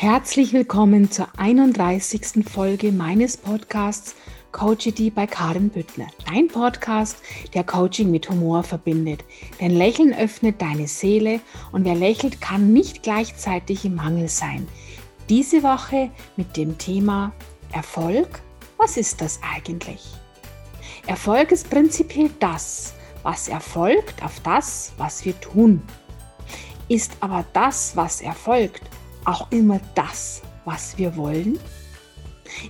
Herzlich willkommen zur 31. Folge meines Podcasts Coachity bei Karin Büttner. Dein Podcast, der Coaching mit Humor verbindet. Denn Lächeln öffnet deine Seele und wer lächelt, kann nicht gleichzeitig im Mangel sein. Diese Woche mit dem Thema Erfolg. Was ist das eigentlich? Erfolg ist prinzipiell das, was erfolgt auf das, was wir tun. Ist aber das, was erfolgt, auch immer das, was wir wollen?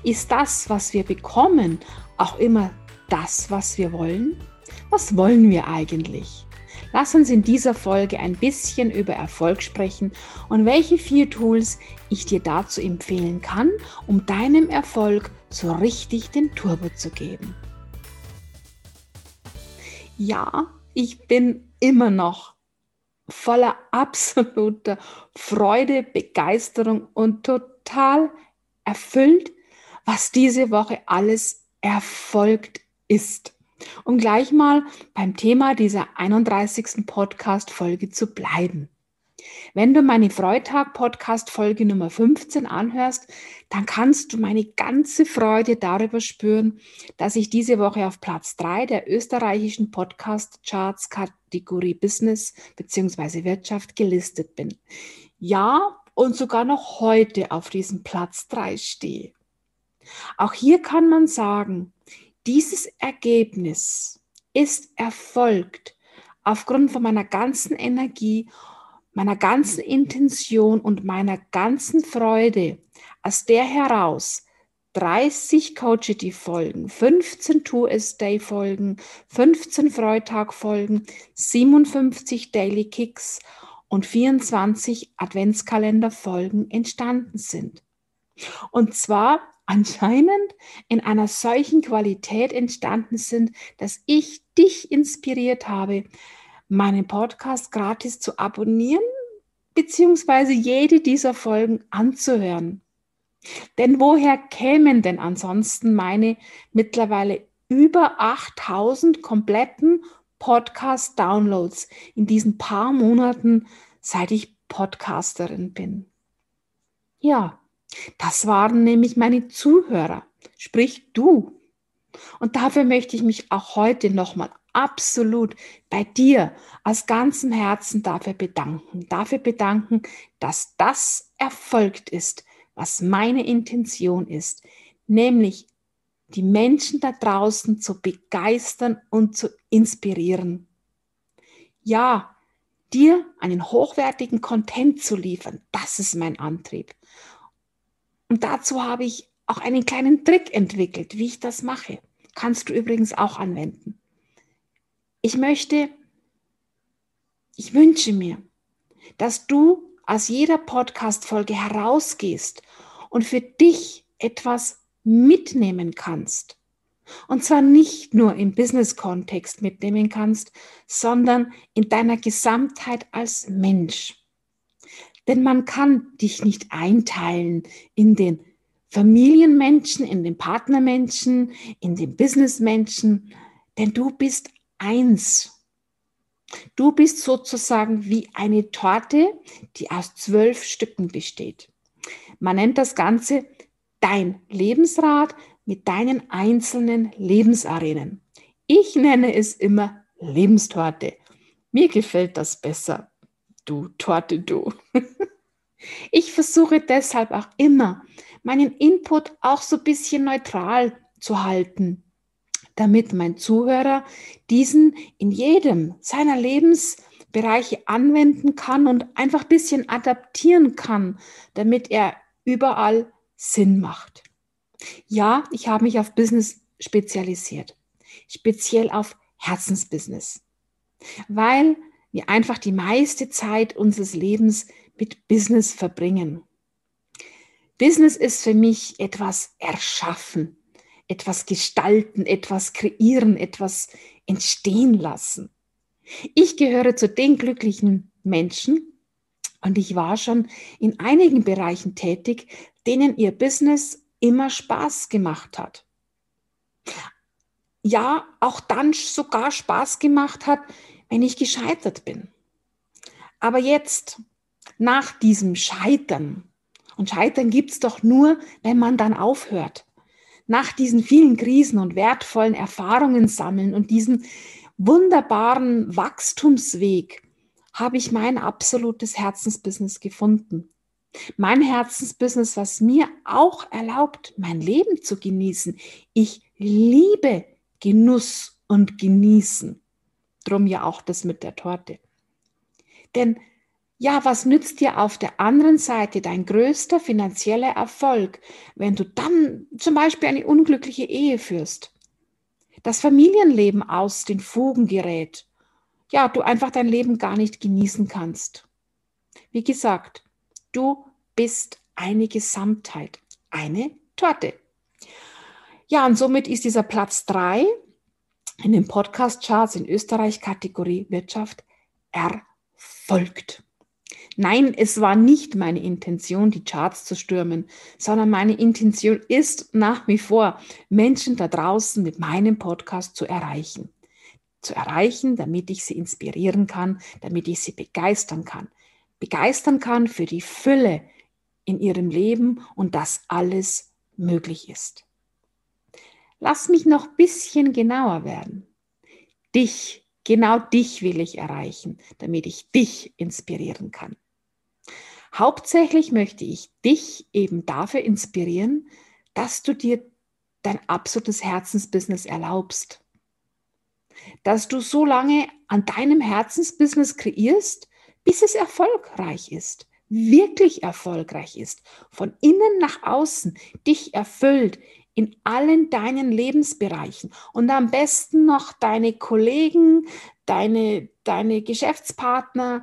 Ist das, was wir bekommen, auch immer das, was wir wollen? Was wollen wir eigentlich? Lass uns in dieser Folge ein bisschen über Erfolg sprechen und welche vier Tools ich dir dazu empfehlen kann, um deinem Erfolg so richtig den Turbo zu geben. Ja, ich bin immer noch voller absoluter Freude, Begeisterung und total erfüllt, was diese Woche alles erfolgt ist. Um gleich mal beim Thema dieser 31. Podcast-Folge zu bleiben. Wenn du meine Freitag-Podcast-Folge Nummer 15 anhörst, dann kannst du meine ganze Freude darüber spüren, dass ich diese Woche auf Platz 3 der österreichischen Podcast-Charts Kategorie Business bzw. Wirtschaft gelistet bin. Ja, und sogar noch heute auf diesem Platz 3 stehe. Auch hier kann man sagen, dieses Ergebnis ist erfolgt aufgrund von meiner ganzen Energie meiner ganzen Intention und meiner ganzen Freude aus der heraus 30 Coachity Folgen, 15 Two S Day Folgen, 15 Freitag Folgen, 57 Daily Kicks und 24 Adventskalender Folgen entstanden sind. Und zwar anscheinend in einer solchen Qualität entstanden sind, dass ich dich inspiriert habe, meinen Podcast gratis zu abonnieren beziehungsweise jede dieser Folgen anzuhören. Denn woher kämen denn ansonsten meine mittlerweile über 8000 kompletten Podcast-Downloads in diesen paar Monaten, seit ich Podcasterin bin? Ja, das waren nämlich meine Zuhörer, sprich du. Und dafür möchte ich mich auch heute nochmal absolut bei dir aus ganzem Herzen dafür bedanken. Dafür bedanken, dass das erfolgt ist, was meine Intention ist, nämlich die Menschen da draußen zu begeistern und zu inspirieren. Ja, dir einen hochwertigen Content zu liefern, das ist mein Antrieb. Und dazu habe ich auch einen kleinen Trick entwickelt, wie ich das mache. Kannst du übrigens auch anwenden. Ich möchte, ich wünsche mir, dass du aus jeder Podcast-Folge herausgehst und für dich etwas mitnehmen kannst. Und zwar nicht nur im Business-Kontext mitnehmen kannst, sondern in deiner Gesamtheit als Mensch. Denn man kann dich nicht einteilen in den Familienmenschen, in den Partnermenschen, in den Businessmenschen, denn du bist eins. Du bist sozusagen wie eine Torte, die aus zwölf Stücken besteht. Man nennt das Ganze dein Lebensrad mit deinen einzelnen Lebensarenen. Ich nenne es immer Lebenstorte. Mir gefällt das besser. Du Torte, du. Ich versuche deshalb auch immer, meinen Input auch so ein bisschen neutral zu halten damit mein Zuhörer diesen in jedem seiner Lebensbereiche anwenden kann und einfach ein bisschen adaptieren kann, damit er überall Sinn macht. Ja, ich habe mich auf Business spezialisiert, speziell auf Herzensbusiness, weil wir einfach die meiste Zeit unseres Lebens mit Business verbringen. Business ist für mich etwas erschaffen, etwas gestalten, etwas kreieren, etwas entstehen lassen. Ich gehöre zu den glücklichen Menschen und ich war schon in einigen Bereichen tätig, denen ihr Business immer Spaß gemacht hat. Ja, auch dann sogar Spaß gemacht hat, wenn ich gescheitert bin. Aber jetzt, nach diesem Scheitern Und Scheitern gibt es doch nur, wenn man dann aufhört. Nach diesen vielen Krisen und wertvollen Erfahrungen sammeln und diesen wunderbaren Wachstumsweg habe ich mein absolutes Herzensbusiness gefunden. Mein Herzensbusiness, was mir auch erlaubt, mein Leben zu genießen. Ich liebe Genuss und Genießen. Drum ja auch das mit der Torte. Denn ja, was nützt dir auf der anderen Seite dein größter finanzieller Erfolg, wenn du dann zum Beispiel eine unglückliche Ehe führst? Das Familienleben aus den Fugen gerät. Ja, du einfach dein Leben gar nicht genießen kannst. Wie gesagt, du bist eine Gesamtheit, eine Torte. Ja, und somit ist dieser Platz 3 in den Podcast-Charts in Österreich Kategorie Wirtschaft erfolgt. Nein, es war nicht meine Intention, die Charts zu stürmen, sondern meine Intention ist nach wie vor, Menschen da draußen mit meinem Podcast zu erreichen. Zu erreichen, damit ich sie inspirieren kann, damit ich sie begeistern kann. Begeistern kann für die Fülle in ihrem Leben und dass alles möglich ist. Lass mich noch ein bisschen genauer werden. Dich, genau dich will ich erreichen, damit ich dich inspirieren kann. Hauptsächlich möchte ich dich eben dafür inspirieren, dass du dir dein absolutes Herzensbusiness erlaubst. Dass du so lange an deinem Herzensbusiness kreierst, bis es erfolgreich ist, wirklich erfolgreich ist, von innen nach außen, dich erfüllt in allen deinen Lebensbereichen und am besten noch deine Kollegen, deine, deine Geschäftspartner,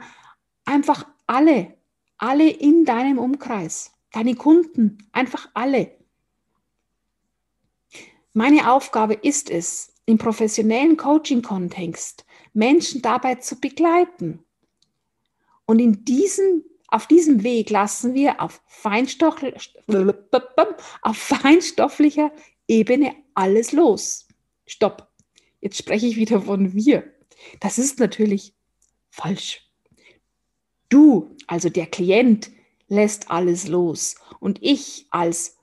einfach alle alle in deinem Umkreis, deine Kunden, einfach alle. Meine Aufgabe ist es, im professionellen Coaching-Kontext Menschen dabei zu begleiten. Und in diesem, auf diesem Weg lassen wir auf, Feinstoff, auf feinstofflicher Ebene alles los. Stopp. Jetzt spreche ich wieder von wir. Das ist natürlich falsch. Du, also der Klient, lässt alles los und ich als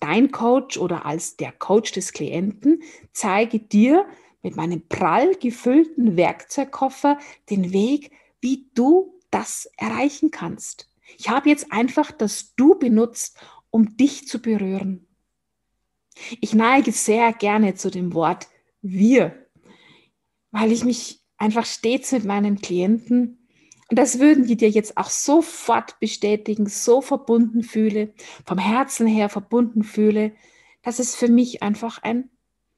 dein Coach oder als der Coach des Klienten zeige dir mit meinem prall gefüllten Werkzeugkoffer den Weg, wie du das erreichen kannst. Ich habe jetzt einfach das Du benutzt, um dich zu berühren. Ich neige sehr gerne zu dem Wort wir, weil ich mich einfach stets mit meinen Klienten das würden die dir jetzt auch sofort bestätigen, so verbunden fühle, vom Herzen her verbunden fühle, dass es für mich einfach ein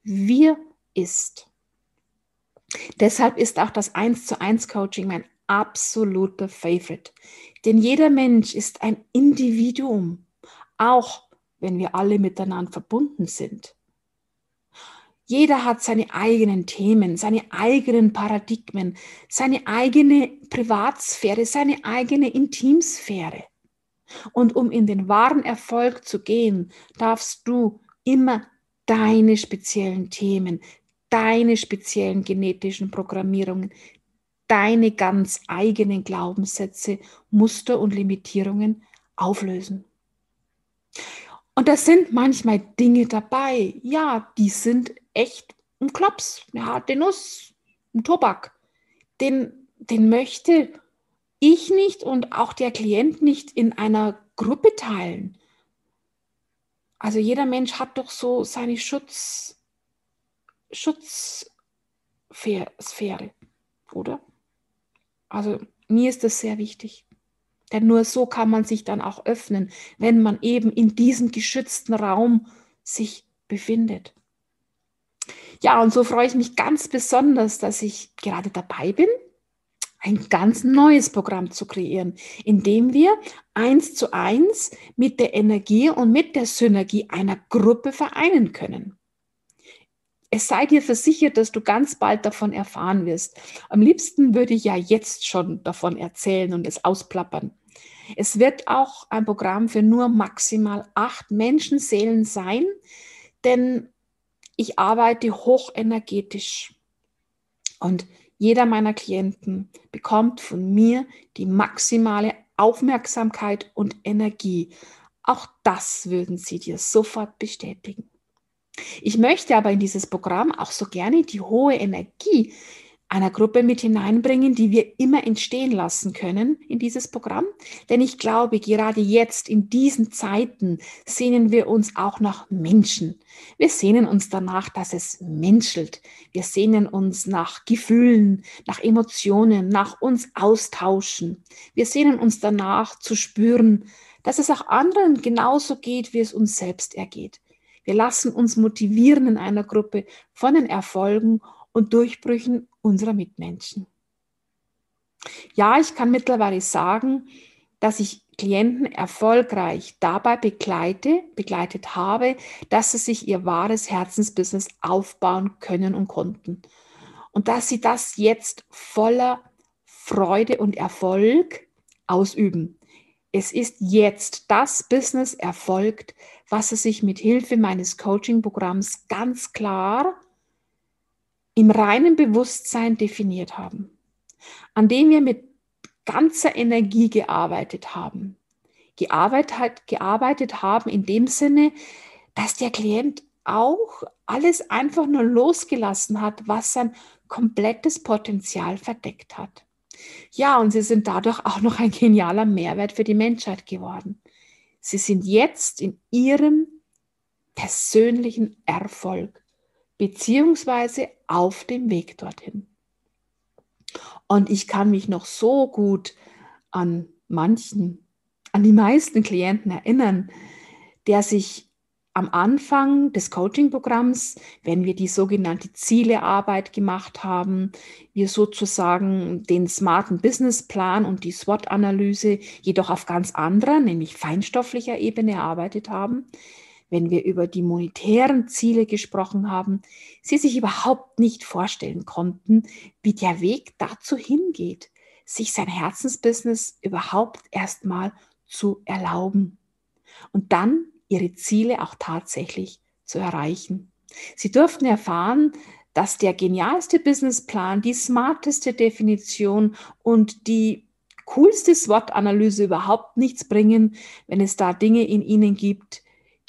Wir ist. Deshalb ist auch das 1 zu 1 Coaching mein absoluter Favorite. Denn jeder Mensch ist ein Individuum, auch wenn wir alle miteinander verbunden sind. Jeder hat seine eigenen Themen, seine eigenen Paradigmen, seine eigene Privatsphäre, seine eigene Intimsphäre. Und um in den wahren Erfolg zu gehen, darfst du immer deine speziellen Themen, deine speziellen genetischen Programmierungen, deine ganz eigenen Glaubenssätze, Muster und Limitierungen auflösen. Und da sind manchmal Dinge dabei, ja, die sind echt ein Klops, ja, den Nuss, ein Tobak. Den, den möchte ich nicht und auch der Klient nicht in einer Gruppe teilen. Also jeder Mensch hat doch so seine Schutz, Schutzsphäre, oder? Also mir ist das sehr wichtig. Denn nur so kann man sich dann auch öffnen, wenn man eben in diesem geschützten Raum sich befindet. Ja, und so freue ich mich ganz besonders, dass ich gerade dabei bin, ein ganz neues Programm zu kreieren, in dem wir eins zu eins mit der Energie und mit der Synergie einer Gruppe vereinen können. Es sei dir versichert, dass du ganz bald davon erfahren wirst. Am liebsten würde ich ja jetzt schon davon erzählen und es ausplappern. Es wird auch ein Programm für nur maximal acht Menschenseelen sein, denn ich arbeite hochenergetisch und jeder meiner Klienten bekommt von mir die maximale Aufmerksamkeit und Energie Auch das würden sie dir sofort bestätigen. Ich möchte aber in dieses Programm auch so gerne die hohe Energie einer Gruppe mit hineinbringen, die wir immer entstehen lassen können in dieses Programm. Denn ich glaube, gerade jetzt in diesen Zeiten sehnen wir uns auch nach Menschen. Wir sehnen uns danach, dass es menschelt. Wir sehnen uns nach Gefühlen, nach Emotionen, nach uns austauschen. Wir sehnen uns danach zu spüren, dass es auch anderen genauso geht, wie es uns selbst ergeht. Wir lassen uns motivieren in einer Gruppe von den Erfolgen und Durchbrüchen unserer Mitmenschen. Ja, ich kann mittlerweile sagen, dass ich Klienten erfolgreich dabei begleite, begleitet habe, dass sie sich ihr wahres Herzensbusiness aufbauen können und konnten. Und dass sie das jetzt voller Freude und Erfolg ausüben. Es ist jetzt das Business erfolgt, was sie sich mit Hilfe meines Coaching-Programms ganz klar im reinen Bewusstsein definiert haben, an dem wir mit ganzer Energie gearbeitet haben. Gearbeitet, gearbeitet haben in dem Sinne, dass der Klient auch alles einfach nur losgelassen hat, was sein komplettes Potenzial verdeckt hat. Ja, und sie sind dadurch auch noch ein genialer Mehrwert für die Menschheit geworden. Sie sind jetzt in ihrem persönlichen Erfolg beziehungsweise auf dem Weg dorthin. Und ich kann mich noch so gut an manchen, an die meisten Klienten erinnern, der sich am Anfang des Coaching-Programms, wenn wir die sogenannte Zielearbeit gemacht haben, wir sozusagen den smarten Businessplan und die SWOT-Analyse jedoch auf ganz anderer, nämlich feinstofflicher Ebene erarbeitet haben, wenn wir über die monetären Ziele gesprochen haben, sie sich überhaupt nicht vorstellen konnten, wie der Weg dazu hingeht, sich sein Herzensbusiness überhaupt erstmal zu erlauben und dann ihre Ziele auch tatsächlich zu erreichen. Sie durften erfahren, dass der genialste Businessplan, die smarteste Definition und die coolste SWOT-Analyse überhaupt nichts bringen, wenn es da Dinge in ihnen gibt,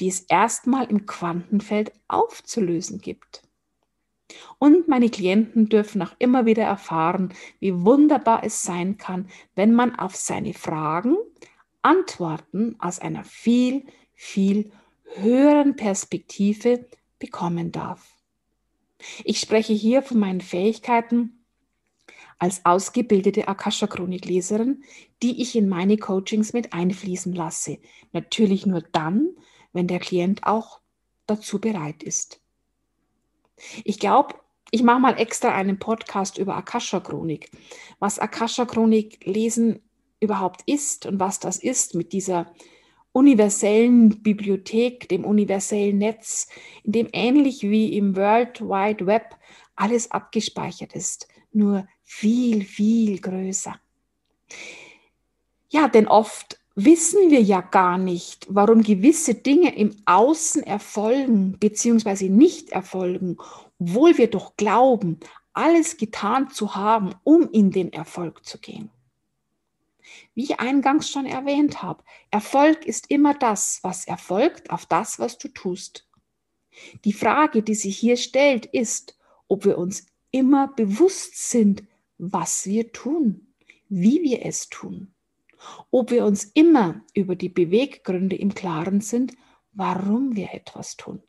die es erstmal im Quantenfeld aufzulösen gibt. Und meine Klienten dürfen auch immer wieder erfahren, wie wunderbar es sein kann, wenn man auf seine Fragen Antworten aus einer viel, viel höheren Perspektive bekommen darf. Ich spreche hier von meinen Fähigkeiten als ausgebildete Akasha-Chronikleserin, die ich in meine Coachings mit einfließen lasse. Natürlich nur dann, wenn der Klient auch dazu bereit ist. Ich glaube, ich mache mal extra einen Podcast über Akasha-Chronik, was Akasha-Chronik lesen überhaupt ist und was das ist mit dieser universellen Bibliothek, dem universellen Netz, in dem ähnlich wie im World Wide Web alles abgespeichert ist, nur viel, viel größer. Ja, denn oft wissen wir ja gar nicht, warum gewisse Dinge im Außen erfolgen bzw. nicht erfolgen, obwohl wir doch glauben, alles getan zu haben, um in den Erfolg zu gehen. Wie ich eingangs schon erwähnt habe, Erfolg ist immer das, was erfolgt auf das, was du tust. Die Frage, die sich hier stellt, ist, ob wir uns immer bewusst sind, was wir tun, wie wir es tun ob wir uns immer über die Beweggründe im Klaren sind, warum wir etwas tun,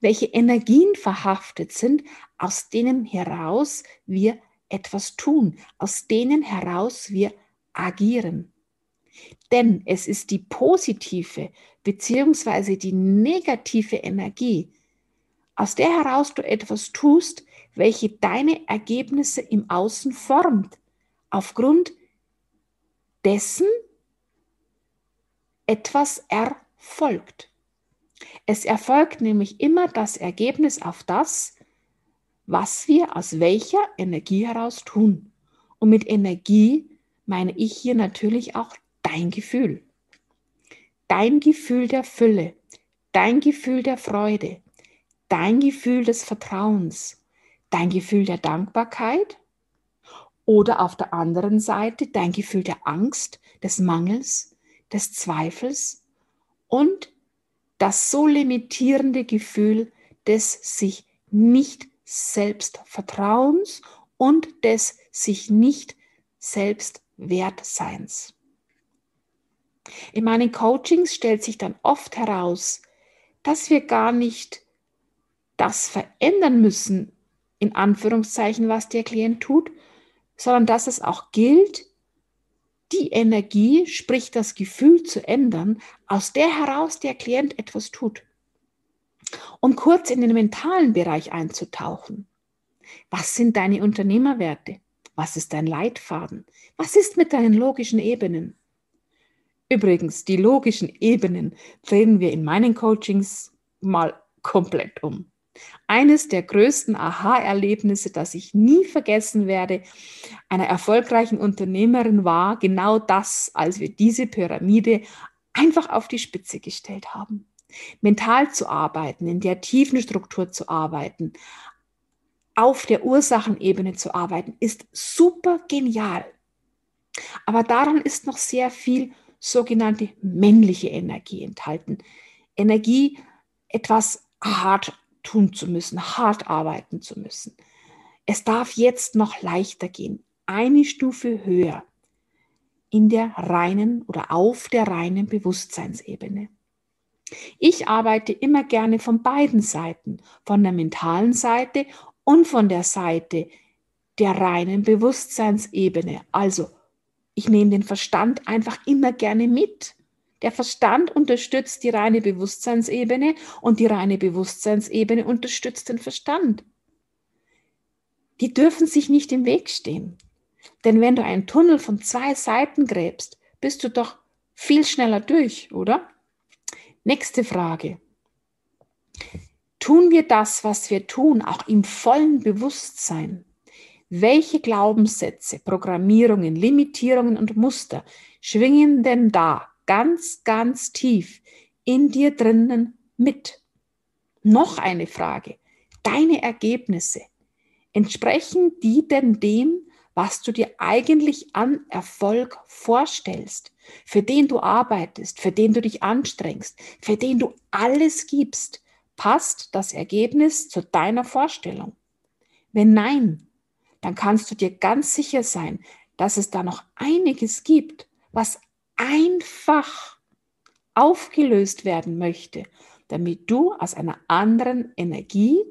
welche Energien verhaftet sind, aus denen heraus wir etwas tun, aus denen heraus wir agieren. Denn es ist die positive bzw. die negative Energie, aus der heraus du etwas tust, welche deine Ergebnisse im Außen formt, aufgrund dessen etwas erfolgt. Es erfolgt nämlich immer das Ergebnis auf das, was wir aus welcher Energie heraus tun. Und mit Energie meine ich hier natürlich auch dein Gefühl. Dein Gefühl der Fülle, dein Gefühl der Freude, dein Gefühl des Vertrauens, dein Gefühl der Dankbarkeit oder auf der anderen Seite dein Gefühl der Angst, des Mangels, des Zweifels und das so limitierende Gefühl des sich nicht selbst Vertrauens und des sich nicht selbst Wertseins. In meinen Coachings stellt sich dann oft heraus, dass wir gar nicht das verändern müssen, in Anführungszeichen, was der Klient tut, sondern dass es auch gilt, die Energie, sprich das Gefühl zu ändern, aus der heraus der Klient etwas tut. Um kurz in den mentalen Bereich einzutauchen. Was sind deine Unternehmerwerte? Was ist dein Leitfaden? Was ist mit deinen logischen Ebenen? Übrigens, die logischen Ebenen drehen wir in meinen Coachings mal komplett um. Eines der größten Aha-Erlebnisse, das ich nie vergessen werde, einer erfolgreichen Unternehmerin war genau das, als wir diese Pyramide einfach auf die Spitze gestellt haben. Mental zu arbeiten, in der tiefen Struktur zu arbeiten, auf der Ursachenebene zu arbeiten, ist super genial. Aber daran ist noch sehr viel sogenannte männliche Energie enthalten. Energie, etwas hart tun zu müssen, hart arbeiten zu müssen. Es darf jetzt noch leichter gehen, eine Stufe höher in der reinen oder auf der reinen Bewusstseinsebene. Ich arbeite immer gerne von beiden Seiten, von der mentalen Seite und von der Seite der reinen Bewusstseinsebene, also ich nehme den Verstand einfach immer gerne mit. Der Verstand unterstützt die reine Bewusstseinsebene und die reine Bewusstseinsebene unterstützt den Verstand. Die dürfen sich nicht im Weg stehen. Denn wenn du einen Tunnel von zwei Seiten gräbst, bist du doch viel schneller durch, oder? Nächste Frage. Tun wir das, was wir tun, auch im vollen Bewusstsein? Welche Glaubenssätze, Programmierungen, Limitierungen und Muster schwingen denn da ganz, ganz tief in dir drinnen mit? Noch eine Frage. Deine Ergebnisse, entsprechen die denn dem, was du dir eigentlich an Erfolg vorstellst, für den du arbeitest, für den du dich anstrengst, für den du alles gibst? Passt das Ergebnis zu deiner Vorstellung? Wenn nein, dann kannst du dir ganz sicher sein, dass es da noch einiges gibt, was einfach aufgelöst werden möchte, damit du aus einer anderen Energie,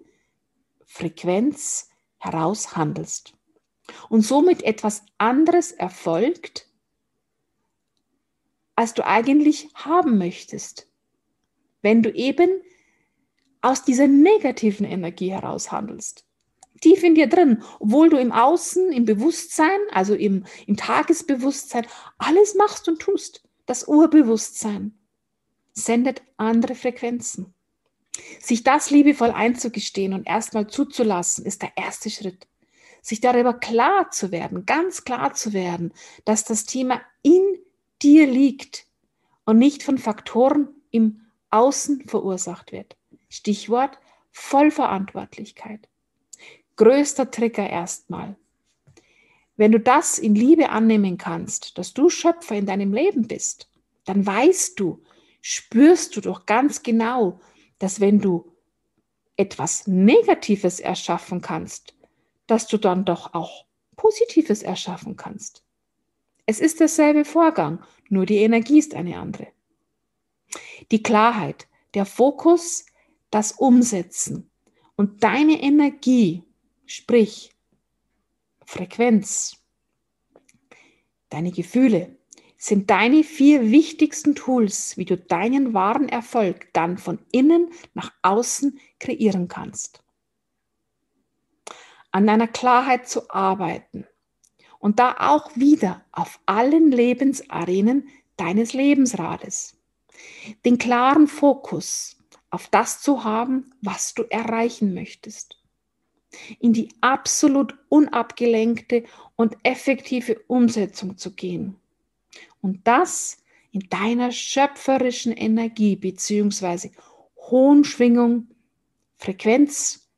Frequenz heraus handelst. Und somit etwas anderes erfolgt, als du eigentlich haben möchtest. Wenn du eben aus dieser negativen Energie heraus handelst tief in dir drin, obwohl du im Außen, im Bewusstsein, also im, im Tagesbewusstsein, alles machst und tust. Das Urbewusstsein sendet andere Frequenzen. Sich das liebevoll einzugestehen und erstmal zuzulassen, ist der erste Schritt. Sich darüber klar zu werden, ganz klar zu werden, dass das Thema in dir liegt und nicht von Faktoren im Außen verursacht wird. Stichwort Vollverantwortlichkeit größter Trigger erstmal. Wenn du das in Liebe annehmen kannst, dass du Schöpfer in deinem Leben bist, dann weißt du, spürst du doch ganz genau, dass wenn du etwas Negatives erschaffen kannst, dass du dann doch auch Positives erschaffen kannst. Es ist derselbe Vorgang, nur die Energie ist eine andere. Die Klarheit, der Fokus, das Umsetzen und deine Energie Sprich, Frequenz, deine Gefühle sind deine vier wichtigsten Tools, wie du deinen wahren Erfolg dann von innen nach außen kreieren kannst. An deiner Klarheit zu arbeiten und da auch wieder auf allen Lebensarenen deines Lebensrades. Den klaren Fokus auf das zu haben, was du erreichen möchtest in die absolut unabgelenkte und effektive Umsetzung zu gehen. Und das in deiner schöpferischen Energie bzw. hohen Schwingung, Frequenz,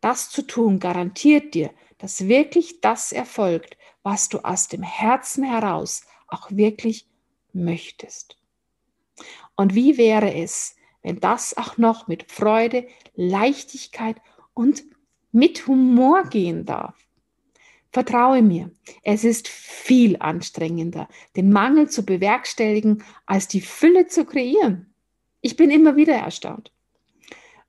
das zu tun, garantiert dir, dass wirklich das erfolgt, was du aus dem Herzen heraus auch wirklich möchtest. Und wie wäre es, wenn das auch noch mit Freude, Leichtigkeit und mit Humor gehen darf? Vertraue mir, es ist viel anstrengender, den Mangel zu bewerkstelligen, als die Fülle zu kreieren. Ich bin immer wieder erstaunt.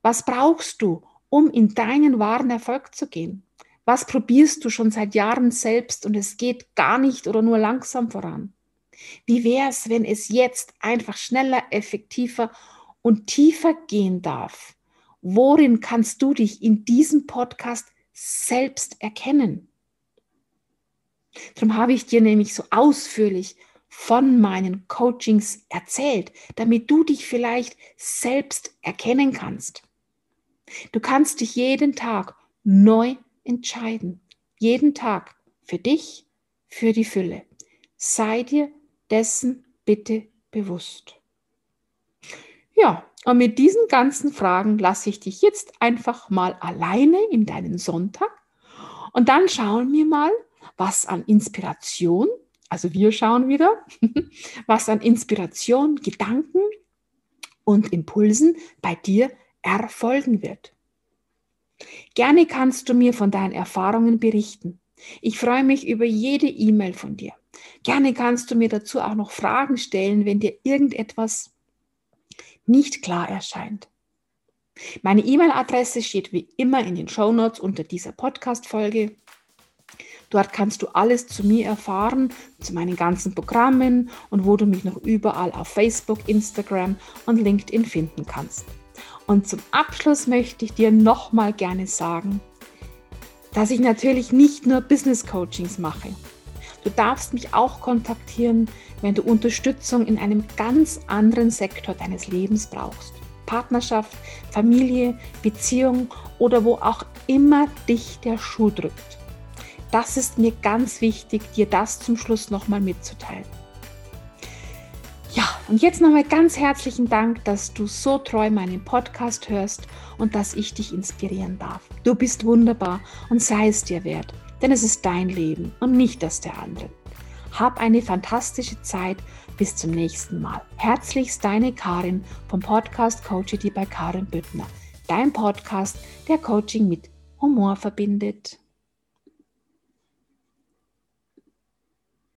Was brauchst du, um in deinen wahren Erfolg zu gehen? Was probierst du schon seit Jahren selbst und es geht gar nicht oder nur langsam voran? Wie wäre es, wenn es jetzt einfach schneller, effektiver und tiefer gehen darf? Worin kannst du dich in diesem Podcast selbst erkennen? Darum habe ich dir nämlich so ausführlich von meinen Coachings erzählt, damit du dich vielleicht selbst erkennen kannst. Du kannst dich jeden Tag neu entscheiden. Jeden Tag für dich, für die Fülle. Sei dir dessen bitte bewusst. Ja, und mit diesen ganzen Fragen lasse ich dich jetzt einfach mal alleine in deinen Sonntag und dann schauen wir mal, was an Inspiration, also wir schauen wieder, was an Inspiration, Gedanken und Impulsen bei dir erfolgen wird. Gerne kannst du mir von deinen Erfahrungen berichten. Ich freue mich über jede E-Mail von dir. Gerne kannst du mir dazu auch noch Fragen stellen, wenn dir irgendetwas nicht klar erscheint. Meine E-Mail-Adresse steht wie immer in den Show Notes unter dieser Podcast-Folge. Dort kannst du alles zu mir erfahren, zu meinen ganzen Programmen und wo du mich noch überall auf Facebook, Instagram und LinkedIn finden kannst. Und zum Abschluss möchte ich dir nochmal gerne sagen, dass ich natürlich nicht nur Business Coachings mache. Du darfst mich auch kontaktieren, wenn du Unterstützung in einem ganz anderen Sektor deines Lebens brauchst. Partnerschaft, Familie, Beziehung oder wo auch immer dich der Schuh drückt. Das ist mir ganz wichtig, dir das zum Schluss nochmal mitzuteilen. Ja, und jetzt nochmal ganz herzlichen Dank, dass du so treu meinen Podcast hörst und dass ich dich inspirieren darf. Du bist wunderbar und sei es dir wert, denn es ist dein Leben und nicht das der anderen. Hab eine fantastische Zeit. Bis zum nächsten Mal. Herzlichst deine Karin vom Podcast Coachity bei Karin Büttner. Dein Podcast, der Coaching mit Humor verbindet.